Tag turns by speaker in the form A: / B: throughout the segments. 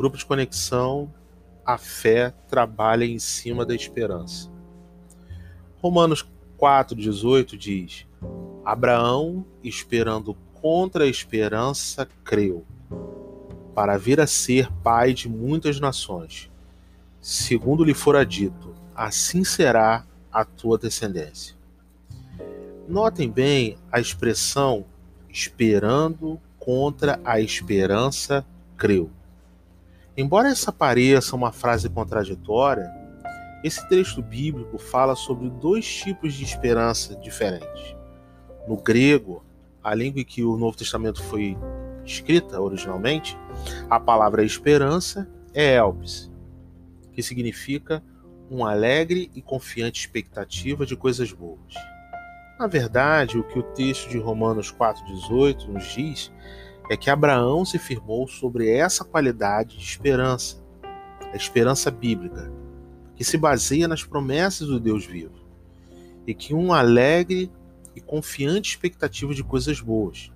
A: Grupo de conexão, a fé trabalha em cima da esperança. Romanos 4,18 diz: Abraão, esperando contra a esperança, creu, para vir a ser pai de muitas nações. Segundo lhe fora dito, assim será a tua descendência. Notem bem a expressão esperando contra a esperança creu. Embora essa pareça uma frase contraditória, esse texto bíblico fala sobre dois tipos de esperança diferentes. No grego, a língua em que o Novo Testamento foi escrita originalmente, a palavra esperança é elpis, que significa uma alegre e confiante expectativa de coisas boas. Na verdade, o que o texto de Romanos 4,18 nos diz é que Abraão se firmou sobre essa qualidade de esperança, a esperança bíblica, que se baseia nas promessas do Deus vivo, e que uma alegre e confiante expectativa de coisas boas.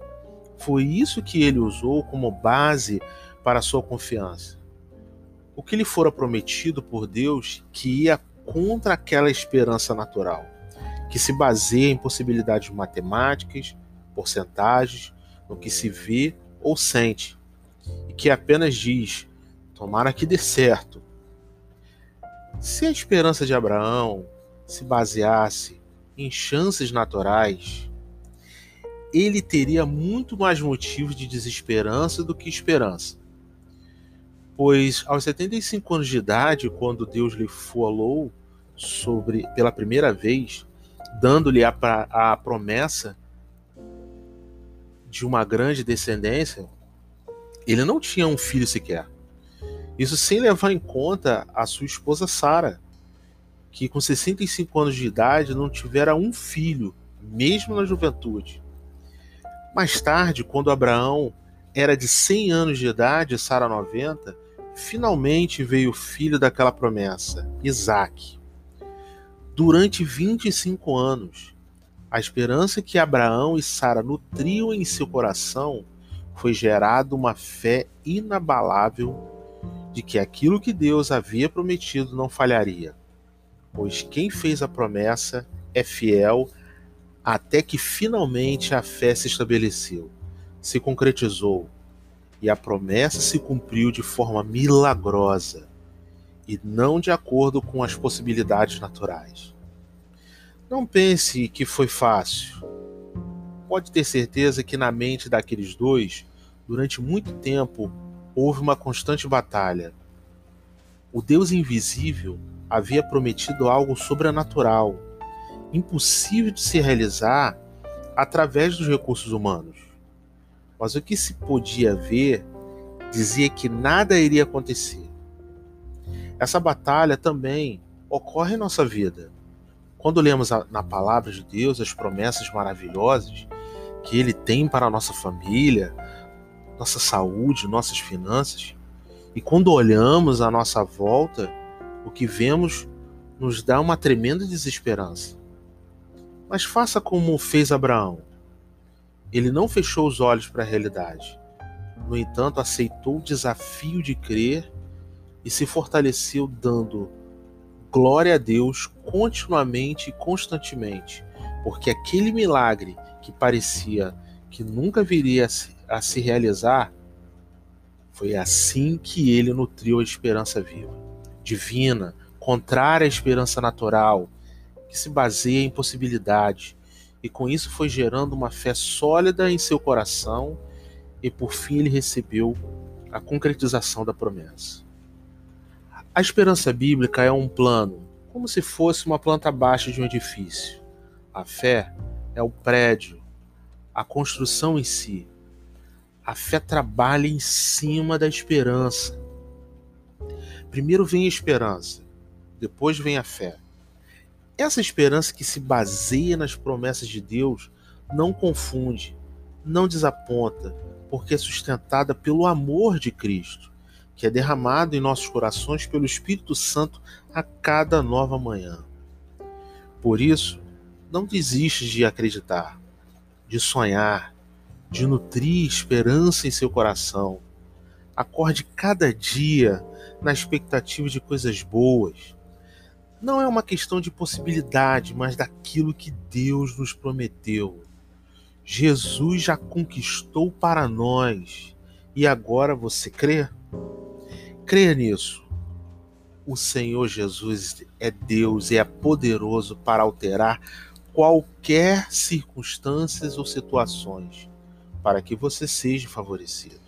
A: Foi isso que ele usou como base para a sua confiança. O que lhe fora prometido por Deus que ia contra aquela esperança natural que se baseia em possibilidades matemáticas, porcentagens, no que se vê ou sente, e que apenas diz: tomara que dê certo. Se a esperança de Abraão se baseasse em chances naturais, ele teria muito mais motivos de desesperança do que esperança. Pois aos 75 anos de idade, quando Deus lhe falou sobre pela primeira vez, dando-lhe a, a promessa de uma grande descendência, ele não tinha um filho sequer. Isso sem levar em conta a sua esposa Sara, que com 65 anos de idade não tivera um filho, mesmo na juventude. Mais tarde, quando Abraão era de 100 anos de idade, Sara 90, finalmente veio o filho daquela promessa, Isaac durante 25 anos. A esperança que Abraão e Sara nutriam em seu coração foi gerada uma fé inabalável de que aquilo que Deus havia prometido não falharia, pois quem fez a promessa é fiel até que finalmente a fé se estabeleceu, se concretizou e a promessa se cumpriu de forma milagrosa e não de acordo com as possibilidades naturais. Não pense que foi fácil. Pode ter certeza que na mente daqueles dois, durante muito tempo, houve uma constante batalha. O Deus invisível havia prometido algo sobrenatural, impossível de se realizar através dos recursos humanos. Mas o que se podia ver dizia que nada iria acontecer. Essa batalha também ocorre em nossa vida. Quando lemos a, na palavra de Deus as promessas maravilhosas que Ele tem para a nossa família, nossa saúde, nossas finanças, e quando olhamos à nossa volta, o que vemos nos dá uma tremenda desesperança. Mas faça como fez Abraão. Ele não fechou os olhos para a realidade. No entanto, aceitou o desafio de crer e se fortaleceu dando glória a Deus continuamente e constantemente, porque aquele milagre que parecia que nunca viria a se, realizar, foi assim que ele nutriu a esperança viva, divina, contrária à esperança natural, que se baseia em possibilidades, e com isso foi gerando uma fé sólida em seu coração, e por fim ele recebeu a concretização da promessa. A esperança bíblica é um plano, como se fosse uma planta baixa de um edifício. A fé é o prédio, a construção em si. A fé trabalha em cima da esperança. Primeiro vem a esperança, depois vem a fé. Essa esperança que se baseia nas promessas de Deus não confunde, não desaponta, porque é sustentada pelo amor de Cristo que é derramado em nossos corações pelo Espírito Santo a cada nova manhã. Por isso, não desiste de acreditar, de sonhar, de nutrir esperança em seu coração. Acorde cada dia na expectativa de coisas boas. Não é uma questão de possibilidade, mas daquilo que Deus nos prometeu. Jesus já conquistou para nós e agora você crê? Creia nisso. O Senhor Jesus é Deus e é poderoso para alterar qualquer circunstâncias ou situações para que você seja favorecido.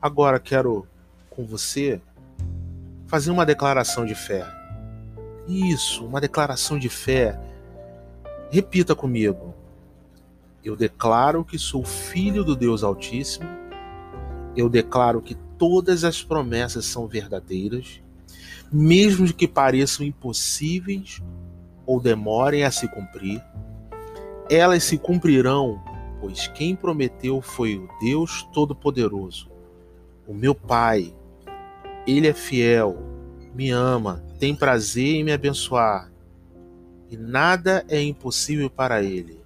A: Agora quero com você fazer uma declaração de fé. Isso, uma declaração de fé. Repita comigo. Eu declaro que sou filho do Deus Altíssimo. Eu declaro que todas as promessas são verdadeiras, mesmo que pareçam impossíveis ou demorem a se cumprir. Elas se cumprirão, pois quem prometeu foi o Deus Todo-Poderoso o meu Pai, Ele é fiel, me ama, tem prazer em me abençoar e nada é impossível para Ele.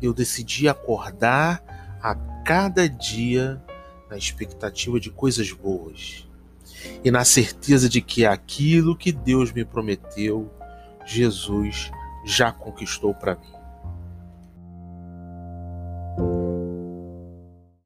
A: Eu decidi acordar a cada dia na expectativa de coisas boas e na certeza de que aquilo que Deus me prometeu, Jesus já conquistou para mim.